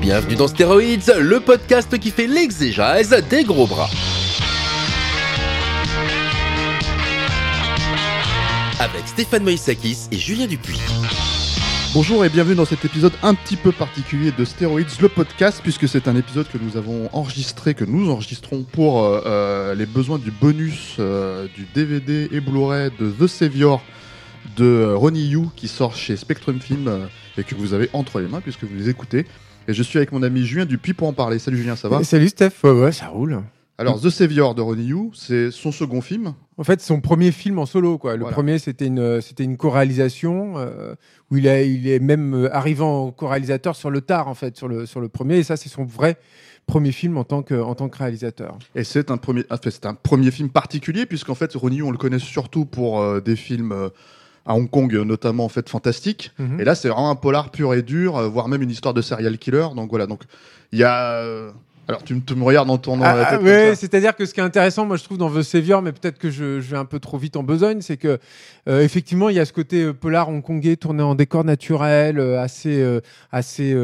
Bienvenue dans Stéroïdes, le podcast qui fait l'exégèse des gros bras. Avec Stéphane Moïsakis et Julien Dupuis. Bonjour et bienvenue dans cet épisode un petit peu particulier de Steroids, le podcast, puisque c'est un épisode que nous avons enregistré, que nous enregistrons pour euh, euh, les besoins du bonus euh, du DVD et Blu-ray de The Savior de Ronnie Yu qui sort chez Spectrum Film et que vous avez entre les mains puisque vous les écoutez. Et je suis avec mon ami Julien Dupuis pour en parler. Salut Julien, ça va Salut Steph, ouais, ouais, ça roule. Alors The Savior de Ronnie Yu, c'est son second film. En fait, son premier film en solo, quoi. Le Voilà. premier, c'était une, c'était une co-réalisation euh, où il, a, il est même euh, arrivant en co-réalisateur sur le tard, en fait, sur le, sur le premier. Et ça, c'est son vrai premier film en tant que, en tant que réalisateur. Et c'est un premier, c'est un premier film particulier puisqu'en fait Ronnie Yu, on le connaît surtout pour euh, des films euh, à Hong Kong, euh, notamment en fait fantastiques. Mhm. Et là, c'est vraiment un polar pur et dur, euh, voire même une histoire de serial killer. Donc voilà, donc il y a. Alors tu, me- regardes en tournant Ah, la ah, tête. ça. c'est-à-dire que ce qui est intéressant, moi je trouve dans The Savior, mais peut-être que je, je vais un peu trop vite en besogne, c'est que euh, effectivement il y a ce côté euh, polar hongkongais tourné en décor naturel, euh, assez, euh, assez,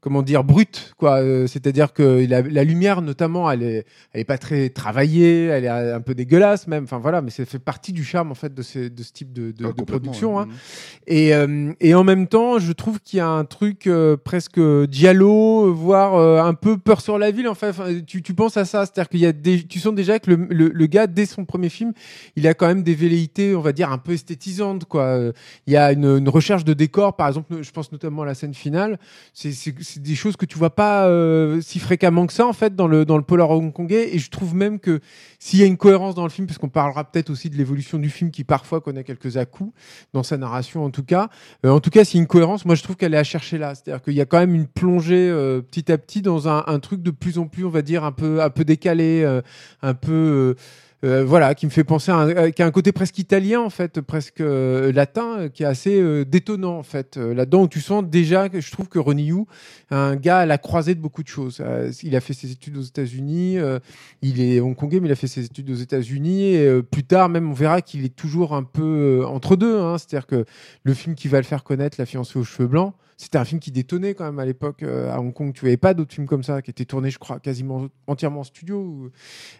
comment dire, brut, quoi. C'est-à-dire que la, la lumière, notamment, elle est, elle est pas très travaillée, elle est un peu dégueulasse même. Enfin voilà, mais ça fait partie du charme en fait de, ces- de ce type de, de- Ah, de production. hein. Et, euh, et en même temps, je trouve qu'il y a un truc presque diallo, voire un peu peur sur la ville. Enfin, tu, tu penses à ça, c'est-à-dire qu'il y a des, tu sens déjà que le, gars, dès son premier film, il a quand même des velléités, on va dire, un peu esthétisantes. Quoi. Il y a une, recherche de décor, par exemple, je pense notamment à la scène finale. C'est des choses que tu vois pas euh, si fréquemment que ça, en fait, dans le, dans le polar hongkongais. Et je trouve même que s'il y a une cohérence dans le film, parce qu'on parlera peut-être aussi de l'évolution du film qui parfois connaît quelques à-coups dans sa narration en tout cas. Euh, en tout cas, s'il y a une cohérence, moi je trouve qu'elle est à chercher là. C'est-à-dire qu'il y a quand même une plongée euh, petit à petit dans un, un truc de plus en plus, on va dire, un peu, un peu décalé, euh, un peu. euh, euh, voilà, qui me fait penser à un, a un côté presque italien en fait, presque latin, qui est assez détonnant en fait là-dedans où tu sens déjà que je trouve que Ronnie Yu, un gars à la croisée de beaucoup de choses. Il a fait ses études aux États-Unis, il est hongkongais, mais il a fait ses études aux États-Unis. Et plus tard, même, on verra qu'il est toujours un peu entre deux. hein. C'est-à-dire que le film qui va le faire connaître, La fiancée aux cheveux blancs, c'était un film qui détonnait quand même à l'époque euh, à Hong Kong. Tu avais pas d'autres films comme ça qui étaient tournés, je crois, quasiment entièrement en studio. ou-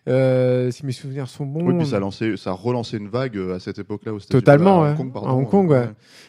euh, si mes souvenirs sont bons. Oui, puis ça a, lancé, ça a relancé une vague euh, à cette époque-là aux États-Unis. Totalement, à. Hong Kong, pardon. À Hong Kong, ouais.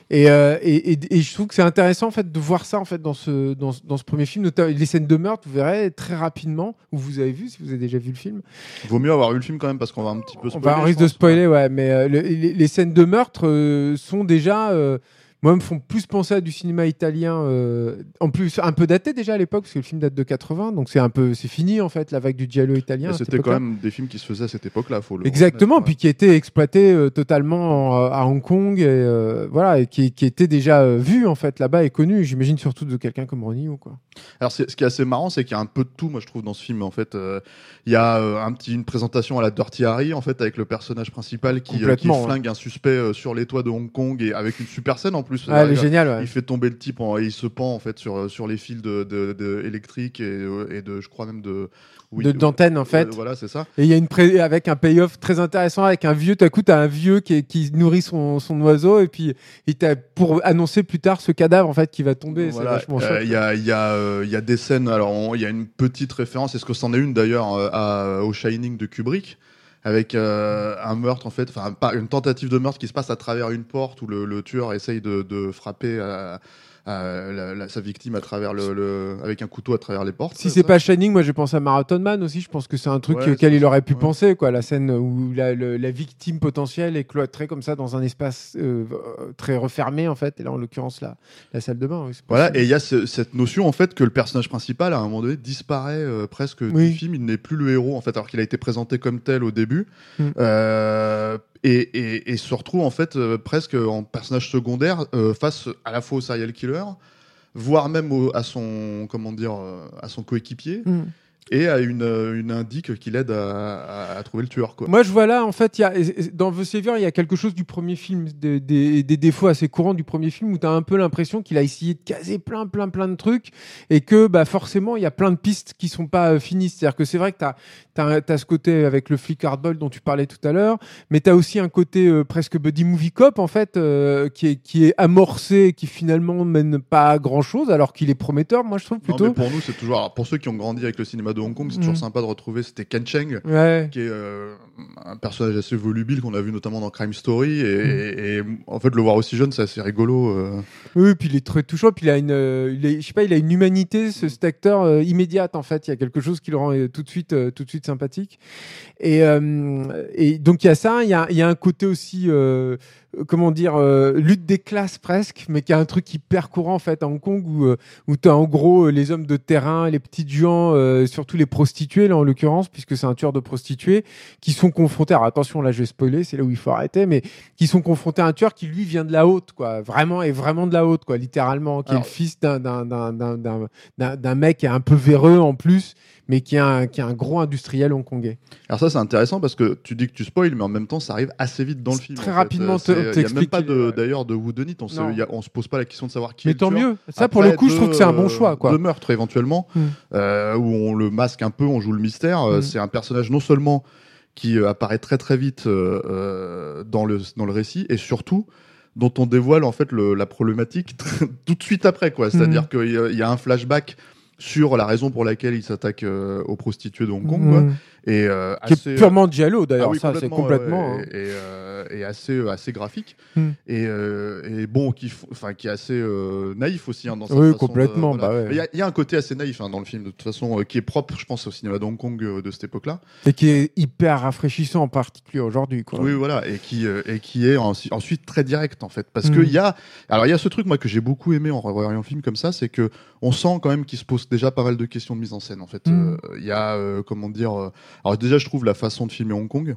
Et, et, et, et je trouve que c'est intéressant en fait de voir ça en fait dans ce dans, dans ce premier film, notamment les scènes de meurtre. Vous verrez très rapidement où vous avez vu si vous avez déjà vu le film. Vaut mieux avoir eu le film quand même parce qu'on va un petit peu On spoiler. va un je risque de spoiler, ouais, mais le- les, les scènes de meurtre sont déjà, euh, moi, me font plus penser à du cinéma italien, euh, en plus un peu daté déjà à l'époque, parce que le film date de 80, donc c'est un peu, c'est fini en fait la vague du giallo italien. C'était quand même des films qui se faisaient à cette époque-là, faut le Exactement, puis qui était exploité euh, totalement en- à Hong Kong et euh, voilà, et qui, qui était déjà euh, vu en fait là-bas et connu. J'imagine surtout de quelqu'un comme Ronnie ou quoi. Alors, ce qui est assez marrant, c'est qu'il y a un peu de tout, moi, je trouve, dans ce film. En fait, Euh, il y a euh, un petit, une présentation à la Dirty Harry, en fait, avec le personnage principal qui, euh, qui Complètement, ouais. flingue un suspect sur les toits de Hong Kong et avec une super scène en plus. Ah, elle est géniale. ouais. Il fait tomber le type en- et il se pend en fait sur, sur les fils de, de, de électriques et, et de, je crois même de. oui, De- d'antenne, en fait. Voilà, c'est ça. Et il y a une pré- avec un payoff très intéressant avec un vieux. Tout à coup, t'as un vieux qui, nourrit son, son oiseau et puis il t'a pour annoncer plus tard ce cadavre en fait qui va tomber. Voilà, C'est vachement chouette. Il y, a, y, a, il y a des scènes, alors il y a une petite référence, est-ce que c'en est une d'ailleurs euh, à- au Shining de Kubrick avec euh, un meurtre en fait, enfin pas une tentative de meurtre qui se passe à travers une porte où le, tueur essaye de, de frapper la- la- sa victime à travers le, le- avec un couteau à travers les portes. Si c'est pas Shining, moi je pense à Marathon Man aussi. Je pense que c'est un truc Ouais, auquel il aurait pu ouais. penser, quoi. La scène où la, le- la victime potentielle est cloîtrée comme ça dans un espace euh, euh, très refermé en fait. Et là, en l'occurrence, la, la salle de bain. oui, Voilà, et il y a ce- cette notion en fait que le personnage principal à un moment donné disparaît euh, presque Oui. du film, il n'est plus le héros en fait, alors qu'il a été présenté comme tel au début. Mm. Euh, et, se retrouve en fait euh, presque en personnage secondaire euh, face à la fois au serial killer, voire même à son comment euh, à son coéquipier Mm. Et à une, euh, une indique qui l'aide à, à- à trouver le tueur quoi. Moi, je vois là, en fait, y a, dans The Savior, il y a quelque chose du premier film, des, des- des défauts assez courants du premier film où tu as un peu l'impression qu'il a essayé de caser plein, plein, plein de trucs et que bah, forcément, il y a plein de pistes qui sont pas euh, finies. C'est-à-dire que c'est vrai que tu as, ce côté avec le flic hardball dont tu parlais tout à l'heure, mais tu as aussi un côté euh, presque buddy movie cop, en fait, euh, qui, est, qui est amorcé qui finalement mène pas à grand-chose alors qu'il est prometteur, moi, je trouve Non, plutôt. mais pour nous, c'est toujours. alors, pour ceux qui ont grandi avec le cinéma de Hong Kong, c'est toujours Mm. sympa de retrouver. C'était Ken Cheng, Ouais. qui est euh, un personnage assez volubile qu'on a vu notamment dans Crime Story. Et, Mm. et- et, en fait, le voir aussi jeune, c'est assez rigolo. euh. Oui, puis il est très touchant. Puis il a une, euh, il est- je sais pas, il a une humanité, ce, cet acteur euh, immédiate en fait. Il y a quelque chose qui le rend tout de suite, tout de suite sympathique. Et, et donc il y a ça. Il y a, il y a un côté aussi, comment dire, euh, lutte des classes presque, mais qui a un truc hyper courant en fait à Hong Kong où, euh, où tu as en gros euh, les hommes de terrain, les petites gens, euh, surtout les prostituées là en l'occurrence, puisque c'est un tueur de prostituées, qui sont confrontés. Alors attention, là je vais spoiler, c'est là où il faut arrêter, mais qui sont confrontés à un tueur qui lui vient de la haute, quoi. Vraiment et vraiment de la haute, quoi, littéralement, qui Alors- est le fils d'un mec qui est un peu véreux en plus, mais qui est un qui est un gros industriel hongkongais. Alors ça, c'est intéressant parce que tu dis que tu spoil, mais en même temps, ça arrive assez vite dans le C'est film. très en fait. rapidement, Euh, c'est- Il y a même pas de- euh, d'ailleurs de. On y a- on se pose pas la question de savoir qui est Mais le tant mieux. Ça, pour le coup, je trouve de- que c'est un bon choix, quoi. De meurtre éventuellement, Mm. euh, où on le masque un peu, on joue le mystère. Euh, Mm. C'est un personnage non seulement qui euh, apparaît très très vite euh, euh, dans le dans le récit, et surtout dont on dévoile en fait le- la problématique tout de suite après, quoi. C'est-à-dire Mm. qu'il y a- il y a un flashback sur la raison pour laquelle il s'attaque euh, aux prostituées de Hong Kong, quoi. Mmh. Et euh, Qui assez, est purement Diallo d'ailleurs, ah oui, ça c'est complètement, hein. Et, assez euh, assez graphique Hmm. et, euh, et bon qui enfin qui est assez euh, naïf aussi hein, dans sa Oui, façon complètement, bah ouais. Il y a- il y, a un côté assez naïf hein, dans le film de toute façon qui est propre je pense au cinéma de Hong Kong de cette époque là Et qui est hyper rafraîchissant en particulier aujourd'hui, quoi. oui voilà et qui et qui est ensuite très direct en fait parce Hmm. que il y a alors il y a ce truc moi que j'ai beaucoup aimé en revoyant un film comme ça c'est que on sent quand même qu'il se pose déjà pas mal de questions de mise en scène en fait Hmm. Euh, il y a euh, comment dire euh, alors déjà je trouve la façon de filmer Hong Kong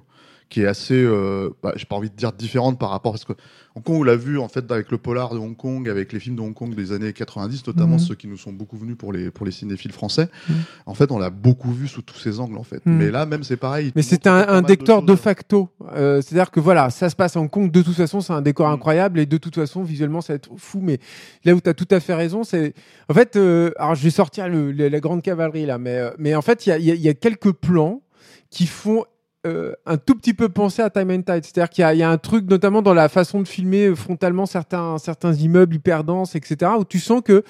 qui est assez, euh, bah, j'ai pas envie de dire différente par rapport parce que Hong Kong on l'a vu en fait avec le polar de Hong Kong, avec les films de Hong Kong des années 90, notamment Mhm. ceux qui nous sont beaucoup venus pour les pour les cinéphiles français. Mhm. En fait, on l'a beaucoup vu sous tous ses angles en fait. Mhm. Mais là même c'est pareil. Mais c'est un, un de décor de facto. Euh, C'est-à-dire que voilà, ça se passe en Hong Kong. De toute façon, c'est un décor incroyable et de toute façon, visuellement, ça va être fou. Mais là où tu as tout à fait raison, c'est. En fait, euh, alors je vais sortir le- le- la grande cavalerie là, mais, euh, mais en fait, il y a, y a- y a quelques plans qui font. Euh, un tout petit peu penser à Time and Tide, c'est-à-dire qu'il y, a- il y a un truc notamment dans la façon de filmer euh, frontalement certains certains immeubles hyper denses, etc. Où tu sens que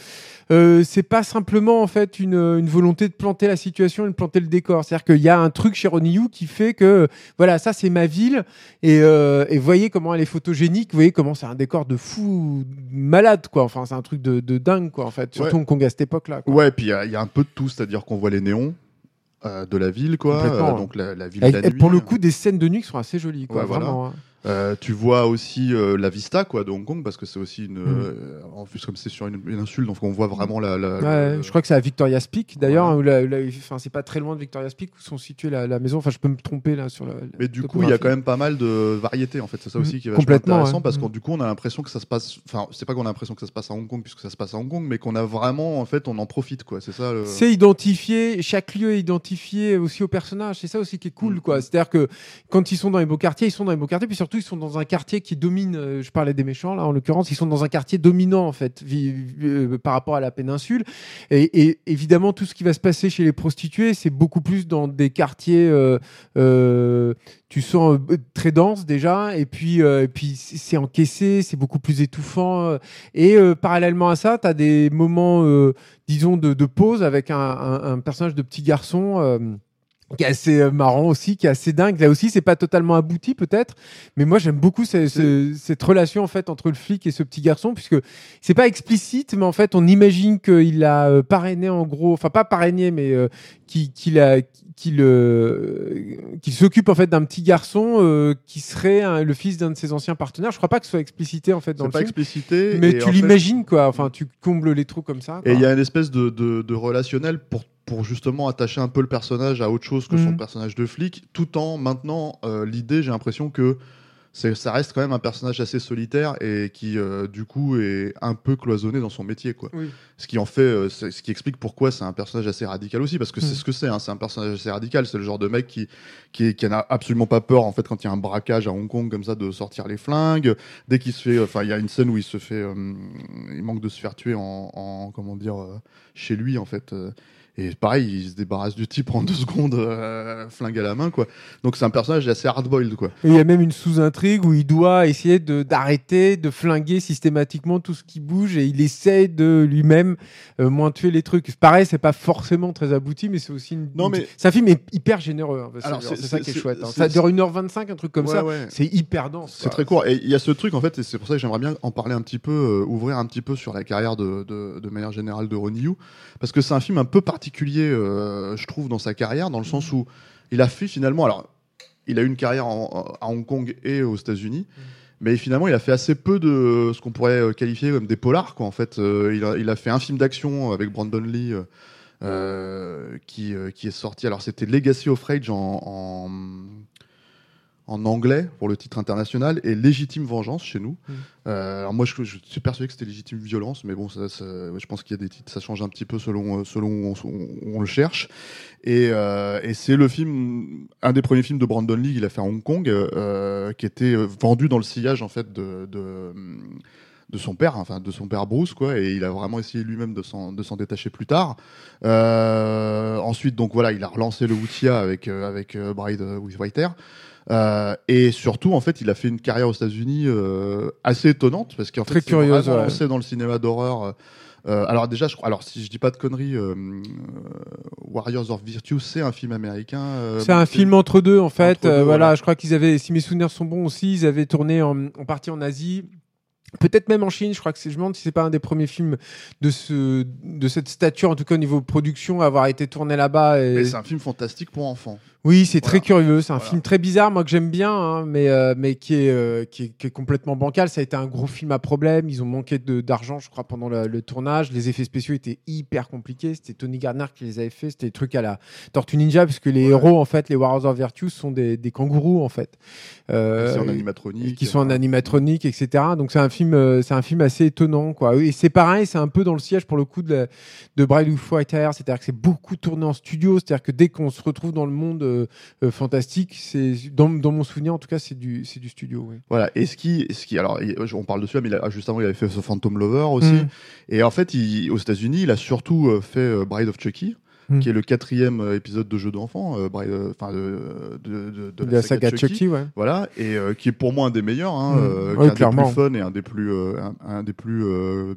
euh, c'est pas simplement en fait une, une volonté de planter la situation et de planter le décor. C'est-à-dire qu'il y a un truc chez Ronnie Yu qui fait que voilà, ça c'est ma ville et, euh, et voyez comment elle est photogénique, voyez comment c'est un décor de fou malade quoi. Enfin, c'est un truc de, de dingue quoi en fait, surtout Ouais. Hong Kong à cette époque-là. quoi. Ouais, puis il y, y a un peu de tout, c'est-à-dire qu'on voit les néons de la ville, quoi. Euh, donc la, la ville Et, la et nuit. pour le coup, des scènes de nuit qui sont assez jolies quoi. Ouais, voilà. vraiment. hein. Euh, tu vois aussi euh, la vista quoi de Hong Kong parce que c'est aussi une Mm. euh, en plus comme c'est sur une, une insule donc on voit vraiment la, la- Ouais, le- je crois que c'est à Victoria's Peak d'ailleurs, Voilà. enfin, c'est pas très loin de Victoria's Peak où sont situées la, la maison. Enfin, je peux me tromper là sur la. mais du coup il y a quand même pas mal de variété en fait c'est ça aussi Mm, qui est complètement, intéressant ouais. parce que Mm. du coup on a l'impression que ça se passe enfin c'est pas qu'on a l'impression que ça se passe à Hong Kong puisque ça se passe à Hong Kong mais qu'on a vraiment en fait on en profite quoi c'est ça le... C'est identifié, chaque lieu est identifié aussi au personnage. C'est ça aussi qui est cool, quoi. C'est-à-dire que quand ils sont dans les beaux quartiers, ils sont dans les beaux quartiers, puis surtout ils sont dans un quartier qui domine. euh, je parlais des méchants là, en l'occurrence, ils sont dans un quartier dominant en fait euh, par rapport à la péninsule. Et, évidemment, tout ce qui va se passer chez les prostituées, c'est beaucoup plus dans des quartiers. euh, tu sens très dense déjà, et puis, et puis c'est encaissé, c'est beaucoup plus étouffant. et parallèlement à ça, tu as des moments, disons, de, pause avec un personnage de petit garçon. Qui est assez euh, marrant aussi, qui est assez dingue. Là aussi, c'est pas totalement abouti peut-être, mais moi j'aime beaucoup ce- ce- cette relation en fait entre le flic et ce petit garçon, puisque c'est pas explicite, mais en fait on imagine qu'il a euh, parrainé en gros, enfin pas parrainé, mais euh, qu'il qu'il a qu'il euh, s'occupe en fait d'un petit garçon euh, qui serait un- le fils d'un de ses anciens partenaires. Je crois pas que ce soit explicité en fait dans le pas film, explicité mais tu fait- l'imagines quoi. Enfin, tu combles les trous comme ça. Et il y a une espèce de, de, de relationnel pour, pour justement attacher un peu le personnage à autre chose que son Mhm. personnage de flic, tout en maintenant euh, l'idée, j'ai l'impression que ça reste quand même un personnage assez solitaire et qui, euh, du coup, est un peu cloisonné dans son métier, quoi. Oui. Ce qui en fait, euh, ce qui explique pourquoi c'est un personnage assez radical aussi, parce que c'est Mm. ce que c'est. hein, c'est un personnage assez radical. C'est le genre de mec qui, qui, qui n'a absolument pas peur, en fait, quand il y a un braquage à Hong Kong comme ça, de sortir les flingues. Dès qu'il se fait, enfin, il y a une scène où il se fait, il manque de se faire tuer en, en- comment dire, chez lui, en fait. Et pareil, il se débarrasse du type en deux secondes, euh, flingue à la main, quoi. Donc c'est un personnage assez hard-boiled, quoi. Et il y a même une sous-intrigue où il doit essayer d'arrêter, de flinguer systématiquement tout ce qui bouge et il essaie de lui-même euh, moins tuer les trucs. Pareil, c'est pas forcément très abouti, mais c'est aussi une. Non, mais- c'est un film est hyper généreux. hein, c'est ça qui est chouette. hein. Ça dure 1h25, un truc comme Ouais, ça. ouais. C'est hyper dense. C'est très court. Et il y a ce truc, en fait, et c'est pour ça que j'aimerais bien en parler un petit peu, euh, ouvrir un petit peu sur la carrière de, de, de manière générale de Ronnie Yu. Parce que c'est un film un peu particulier, euh, je trouve, dans sa carrière, dans le sens où il a fait finalement. Alors, il a eu une carrière en- à Hong Kong et aux États-Unis. Mais finalement, il a fait assez peu de ce qu'on pourrait euh, qualifier comme des polars. Quoi, en fait, Euh, il, a, il a fait un film d'action avec Brandon Lee euh, qui, qui est sorti. Alors, c'était Legacy of Rage en, en, en anglais pour le titre international et Légitime Vengeance chez nous. Mm. Euh, alors moi, je, je suis persuadé que c'était Légitime Violence, mais bon, ça, ça- je pense qu'il y a des titres, ça change un petit peu selon, euh, selon où on, où on le cherche. Et, euh, et c'est le film, un des premiers films de Brandon Lee qu'il a fait à Hong Kong, euh, qui était vendu dans le sillage en fait de, de, de son père, enfin de son père Bruce, quoi. Et il a vraiment essayé lui-même de s'en de s'en détacher plus tard. Euh, ensuite, donc voilà, il a relancé le Wutia avec euh, avec euh, Bride with White Hair. Euh, et surtout, en fait, il a fait une carrière aux États-Unis euh, assez étonnante parce qu'en fait, vraiment ouais. lancé dans le cinéma d'horreur. euh, euh, alors déjà, je crois, alors si je dis pas de conneries, euh, euh, Warriors of Virtue, c'est un film américain. euh, C'est un film entre deux en fait. Deux, Euh, voilà, voilà. je crois qu'ils avaient, si mes souvenirs sont bons aussi, ils avaient tourné en, en partie en Asie. Peut-être même en Chine, je crois que c'est, je me demande si c'est pas un des premiers films de ce, de cette stature, en tout cas au niveau production, à avoir été tourné là-bas. Et... Mais c'est un film fantastique pour enfants. Oui, c'est très curieux. C'est un Voilà. film très bizarre, moi que j'aime bien, hein, mais euh, mais qui est, euh, qui est qui est complètement bancal. Ça a été un gros film à problème. Ils ont manqué de d'argent, je crois, pendant le, le tournage. Les effets spéciaux étaient hyper compliqués. C'était Tony Gardner qui les avait fait. C'était des trucs à la Tortue Ninja, puisque les héros, en fait, les Warriors of Virtue sont des, des kangourous, en fait. Euh, c'est en animatronique. qui sont en euh, animatronique, etc. Donc c'est un film, euh, c'est un film assez étonnant, quoi. Et c'est pareil, c'est un peu dans le siège pour le coup de, la- de Bride of Hair, c'est-à-dire que c'est beaucoup tourné en studio, c'est-à-dire que dès qu'on se retrouve dans le monde euh, euh, fantastique, c'est dans, dans mon souvenir en tout cas, c'est du, c'est du studio. Oui. Voilà. Et ce qui, ce qui, alors, on parle de celui-là, mais a- juste avant, il avait fait The Phantom Lover aussi. Mm. Et en fait, il- aux États-Unis, il a surtout fait Bride of Chucky. Mm. qui est le quatrième euh, épisode de jeu d'enfant, euh, euh, enfin de, de, de, de la saga Chucky, ouais. Voilà, et euh, qui est pour moi un des meilleurs, hein, Mm. Ouais, un clairement. des plus fun et un des plus, un, un des plus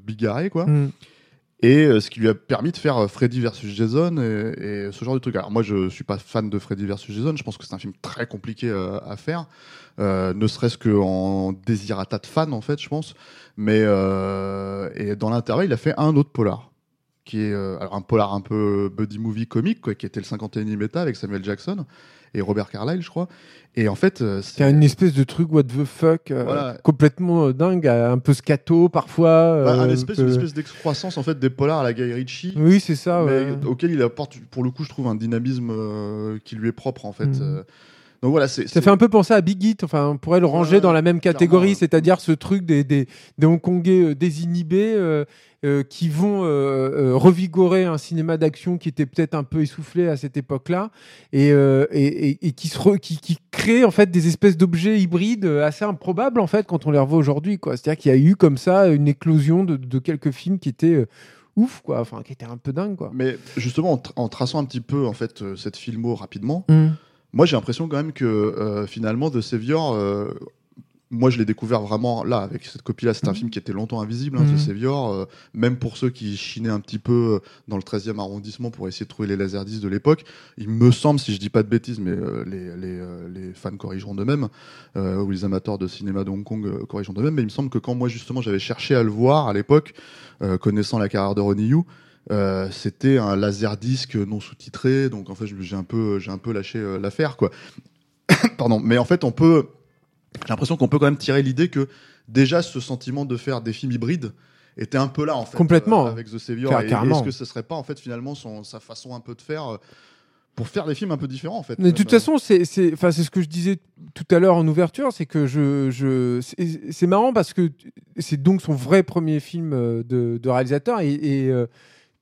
bigarrés, quoi. Mm. Et ce qui lui a permis de faire Freddy versus Jason et, et ce genre de truc. Alors moi, je suis pas fan de Freddy versus Jason. Je pense que c'est un film très compliqué à faire, ne serait-ce qu'en désirata de fan, en fait, je pense. Mais et dans l'intervalle, il a fait un autre polar qui est euh, alors un polar un peu buddy movie comique, quoi, qui était le 51e État avec Samuel Jackson et Robert Carlyle, je crois. Et en fait, euh, C'est une espèce de truc what the fuck, euh, Voilà. complètement euh, dingue, un peu scato parfois. bah, un espèce, peu- une espèce d'excroissance en fait des polars à la Guy Ritchie. Oui, c'est ça. mais auquel il apporte pour le coup je trouve un dynamisme qui lui est propre en fait Mhm. Donc voilà c'est Ça fait un peu penser à Big Hit, enfin on pourrait le ranger Ouais, dans la même catégorie, c'est-à-dire ce truc des, des, des Hongkongais euh, désinhibés euh, euh, qui vont euh, revigorer un cinéma d'action qui était peut-être un peu essoufflé à cette époque-là et, et, et- et qui, se re- qui, qui crée en fait des espèces d'objets hybrides assez improbables en fait quand on les revoit aujourd'hui. quoi. C'est-à-dire qu'il y a eu comme ça une éclosion de, de quelques films qui étaient ouf, quoi, enfin qui étaient un peu dingues. Quoi. mais justement en, tra- en traçant un petit peu en fait cette filmo rapidement Mm. Moi j'ai l'impression quand même que euh, finalement The Savior euh, moi je l'ai découvert vraiment là avec cette copie là c'est un Mhm. film qui était longtemps invisible hein, Mhm. The Savior euh, même pour ceux qui chinaient un petit peu euh, dans le 13e arrondissement pour essayer de trouver les laserdiscs de l'époque il me semble si je dis pas de bêtises mais euh, les, les, les fans corrigeront de même ou les amateurs de cinéma de Hong Kong corrigeront de même mais il me semble que quand moi justement j'avais cherché à le voir à l'époque connaissant la carrière de Ronnie Yu euh, c'était un laserdisc non sous-titré donc en fait j'ai un peu j'ai un peu lâché euh, l'affaire quoi pardon mais en fait on peut j'ai l'impression qu'on peut quand même tirer l'idée que déjà ce sentiment de faire des films hybrides était un peu là en fait Complètement. euh, avec The Savior est-ce que ce serait pas en fait finalement son, sa façon un peu de faire pour faire des films un peu différents en fait. Mais de toute façon, c'est c'est enfin c'est ce que je disais tout à l'heure en ouverture, c'est que je je c'est- marrant parce que c'est donc son vrai premier film de, de réalisateur et, et,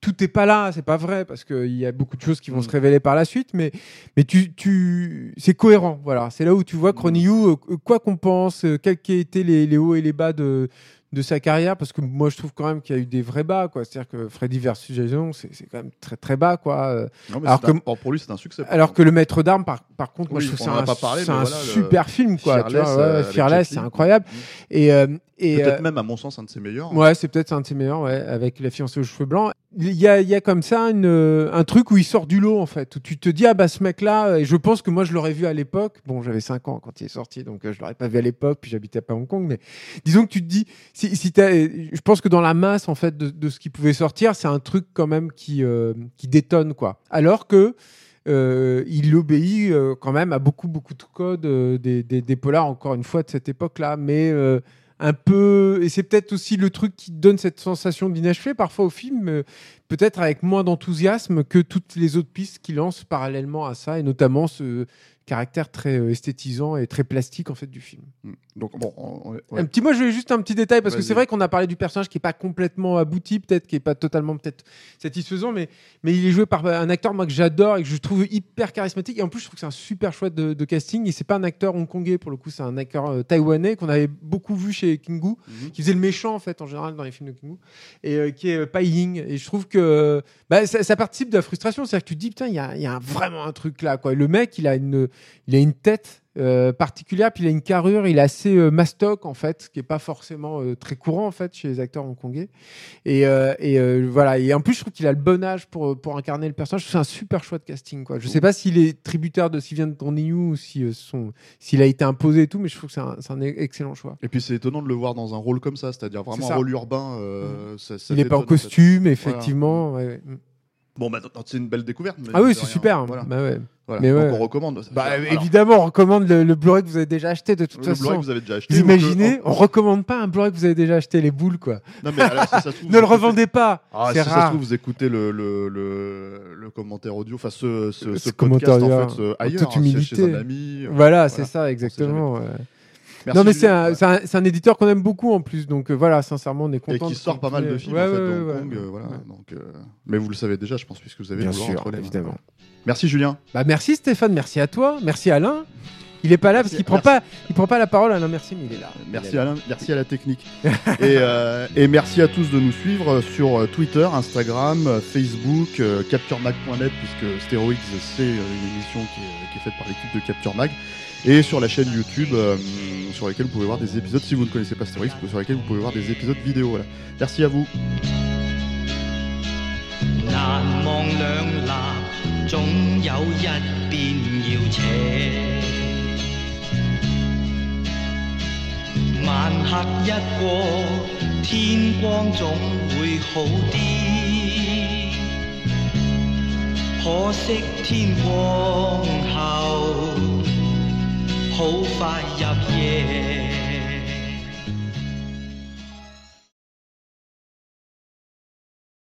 tout n'est pas là, c'est pas vrai parce qu'il y a beaucoup de choses qui vont Mm. se révéler par la suite, mais mais tu tu c'est cohérent, voilà, c'est là où tu vois Ronny Yu, euh, quoi qu'on pense, euh, quels qu'aient été les, les hauts et les bas de de sa carrière parce que moi je trouve quand même qu'il y a eu des vrais bas quoi c'est à dire que Freddy versus Jason c'est quand même très très bas quoi euh, Non, mais alors un- que- pour- lui c'est un succès. alors que le maître d'armes, par, par contre, moi je trouve c'est un, pas parlé, c'est mais un voilà, le super film, quoi. tu Fearless, ouais, euh, Jet c'est incroyable. Et, euh, et Peut-être euh, même à mon sens un de ses meilleurs. ouais, c'est peut-être un de ses meilleurs, ouais, avec la fiancée aux cheveux blancs. Il y a, il y a comme ça une, euh, un truc où il sort du lot, en fait, où tu te dis, ah bah ce mec-là, et je pense que moi je l'aurais vu à l'époque. Bon, j'avais 5 ans quand il est sorti, donc euh, je l'aurais pas vu à l'époque, puis j'habitais pas à Hong Kong, mais disons que tu te dis, je pense que dans la masse, en fait, de, ce qui pouvait sortir, c'est un truc quand même qui, euh, qui détonne, quoi. Alors que, euh, il obéit euh, quand même à beaucoup beaucoup de codes des, des, des polars encore une fois de cette époque-là, mais un peu et c'est peut-être aussi le truc qui donne cette sensation d'inachevé parfois au film, peut-être avec moins d'enthousiasme que toutes les autres pistes qu'il lance parallèlement à ça et notamment ce caractère très euh, esthétisant et très plastique en fait du film. Mm. Donc bon, on- on- ouais. Un petit, moi, je voulais juste un petit détail parce que c'est vrai qu'on a parlé du personnage qui est pas complètement abouti, peut-être, qui est pas totalement peut-être satisfaisant, mais mais il est joué par un acteur moi que j'adore et que je trouve hyper charismatique. Et en plus, je trouve que c'est un super choix de, de casting. Et c'est pas un acteur hongkongais pour le coup, c'est un acteur euh, taïwanais qu'on avait beaucoup vu chez Kingu, Mhm. qui faisait le méchant en fait en général dans les films de Kingu, et euh, qui est euh, Pai Ying. Et je trouve que bah, ça, ça participe de la frustration, c'est-à-dire que tu te dis putain, il y a, y a un- vraiment un truc là quoi. Et le mec, il a une il a une tête euh, particulière, puis il a une carrure, il est assez euh, mastoc en fait, ce qui est pas forcément euh, très courant en fait chez les acteurs hongkongais. Et, euh, et voilà. Et en plus, je trouve qu'il a le bon âge pour pour incarner le personnage. C'est un super choix de casting quoi. Je sais pas s'il est tributaire de s'il vient de ou si s'il a été imposé et tout, mais je trouve que c'est un, excellent choix. Et puis c'est étonnant de le voir dans un rôle comme ça, c'est-à-dire vraiment un rôle urbain. ça- ça il est pas en costume, effectivement. ouais, ouais. Bon, bah, c'est une belle découverte. Ah oui, c'est super. Voilà. Bah ouais. Voilà. Mais Donc ouais. on recommande. Bah, Alors, évidemment, on recommande le, le Blu-ray que vous avez déjà acheté de toute le façon. Blu-ray que vous avez déjà acheté. Vous ou que- imaginez, on recommande pas un Blu-ray que vous avez déjà acheté, les boules, quoi. Non, mais alors, si ça se trouve, Ne le écoutez- revendez pas. Ah, c'est si ça se rare. trouve, vous écoutez le, le, le, le commentaire audio, enfin ce, ce, Ce podcast en audio, fait, euh, en ailleurs, toute hein, c'est humilité. chez un ami. euh, Voilà, c'est voilà. ça, exactement. Merci, non, mais c'est Julien. un, éditeur qu'on aime beaucoup en plus, donc euh, voilà, sincèrement, on est Et content. qui de sort pas mal de films Ouais, en fait, ouais, de Hong Kong, ouais. euh, voilà. Ouais. Donc, euh, mais vous le savez déjà, je pense, puisque vous avez Bien sûr, entre les évidemment. Merci Julien. Bah, merci Stéphane, merci à toi, merci Alain. Il est pas là Merci, parce qu'il prend merci. pas, il prend pas la parole. Alain, merci, mais il est là. Merci est là. Alain, merci à la technique. et, euh, et merci à tous de nous suivre sur Twitter, Instagram, Facebook, euh, CaptureMag.net, puisque Steroids, c'est une émission qui est, qui est faite par l'équipe de Capture Mag Et sur la chaîne YouTube, euh, sur laquelle vous pouvez voir des épisodes, si vous ne connaissez pas Steroids, sur laquelle vous pouvez voir des épisodes vidéo. Voilà. Merci à vous. 难望两立，总有一边要斜。晚黑一过，天光总会好啲。可惜天光后， 好快入夜。